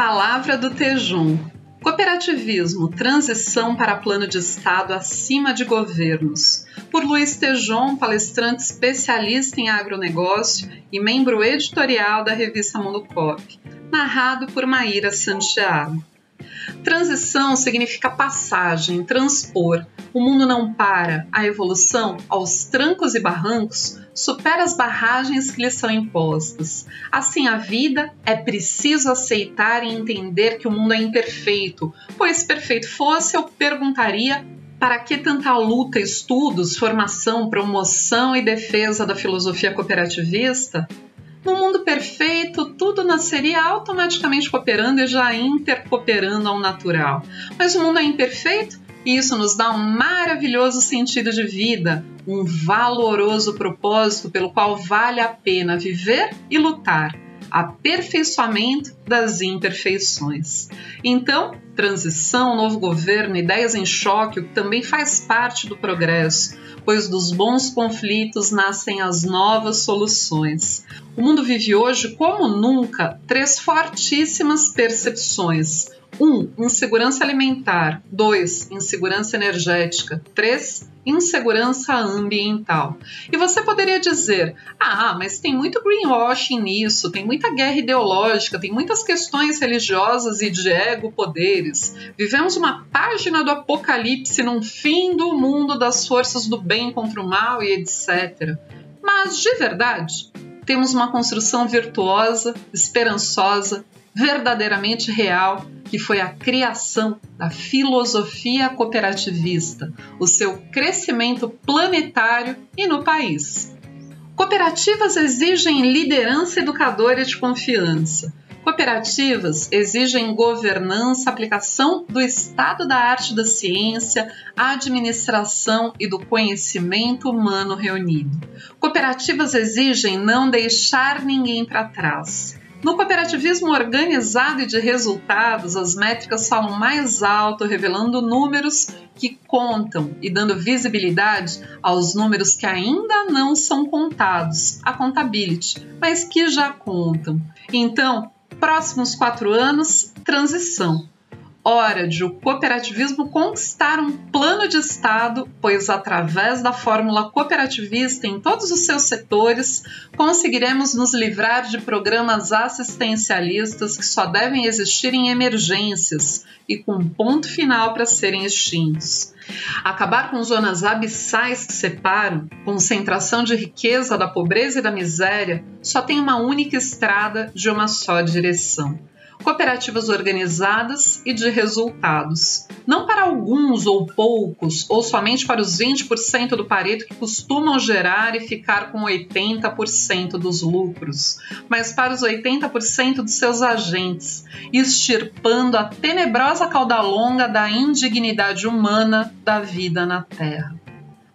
Palavra do Tejum. Cooperativismo, transição para plano de Estado acima de governos. Por Luiz Tejon, palestrante especialista em agronegócio e membro editorial da revista Mundo Cop. Narrado por Maíra Santiago. Transição significa passagem, transpor. O mundo não para. A evolução, aos trancos e barrancos, supera as barragens que lhe são impostas. Assim, a vida é preciso aceitar e entender que o mundo é imperfeito, pois se perfeito fosse, eu perguntaria para que tanta luta, estudos, formação, promoção e defesa da filosofia cooperativista? No mundo perfeito, tudo nasceria automaticamente cooperando e já intercooperando ao natural. Mas o mundo é imperfeito isso nos dá um maravilhoso sentido de vida, um valoroso propósito pelo qual vale a pena viver e lutar aperfeiçoamento das imperfeições. Então, transição, novo governo, ideias em choque, o que também faz parte do progresso, pois dos bons conflitos nascem as novas soluções. O mundo vive hoje, como nunca, três fortíssimas percepções. 1. Um, insegurança alimentar. 2. Insegurança energética. 3 insegurança ambiental. E você poderia dizer: ah, mas tem muito greenwashing nisso, tem muita guerra ideológica, tem muitas questões religiosas e de ego-poderes. Vivemos uma página do apocalipse num fim do mundo das forças do bem contra o mal e etc. Mas, de verdade, temos uma construção virtuosa, esperançosa, verdadeiramente real que foi a criação da filosofia cooperativista, o seu crescimento planetário e no país. Cooperativas exigem liderança educadora de confiança. Cooperativas exigem governança, aplicação do estado da arte da ciência, administração e do conhecimento humano reunido. Cooperativas exigem não deixar ninguém para trás. No cooperativismo organizado e de resultados, as métricas falam mais alto, revelando números que contam e dando visibilidade aos números que ainda não são contados, a contability, mas que já contam. Então, próximos quatro anos, transição hora de o cooperativismo conquistar um plano de Estado, pois através da fórmula cooperativista em todos os seus setores, conseguiremos nos livrar de programas assistencialistas que só devem existir em emergências e com ponto final para serem extintos. Acabar com zonas abissais que separam, concentração de riqueza da pobreza e da miséria, só tem uma única estrada de uma só direção cooperativas organizadas e de resultados. Não para alguns ou poucos, ou somente para os 20% do Pareto que costumam gerar e ficar com 80% dos lucros, mas para os 80% dos seus agentes, extirpando a tenebrosa cauda longa da indignidade humana da vida na Terra.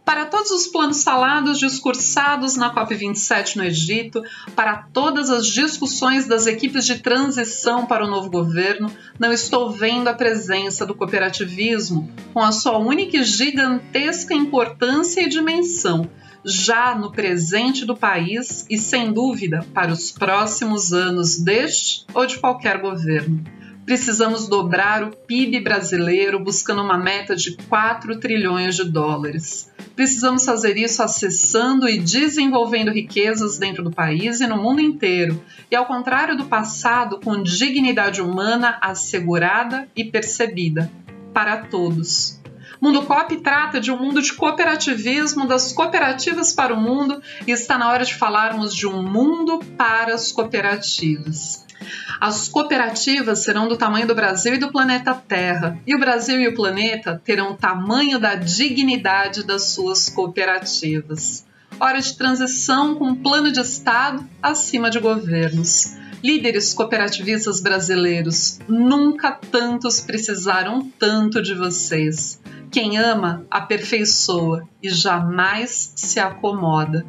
Para todos os planos falados, discursados na COP27 no Egito, para todas as discussões das equipes de transição para o novo governo, não estou vendo a presença do cooperativismo com a sua única e gigantesca importância e dimensão, já no presente do país e, sem dúvida, para os próximos anos deste ou de qualquer governo. Precisamos dobrar o PIB brasileiro buscando uma meta de 4 trilhões de dólares. Precisamos fazer isso acessando e desenvolvendo riquezas dentro do país e no mundo inteiro, e ao contrário do passado, com dignidade humana assegurada e percebida para todos. Mundo Cop trata de um mundo de cooperativismo, das cooperativas para o mundo, e está na hora de falarmos de um mundo para as cooperativas. As cooperativas serão do tamanho do Brasil e do planeta Terra, e o Brasil e o planeta terão o tamanho da dignidade das suas cooperativas. Hora de transição com um plano de Estado acima de governos. Líderes cooperativistas brasileiros, nunca tantos precisaram tanto de vocês. Quem ama, aperfeiçoa e jamais se acomoda.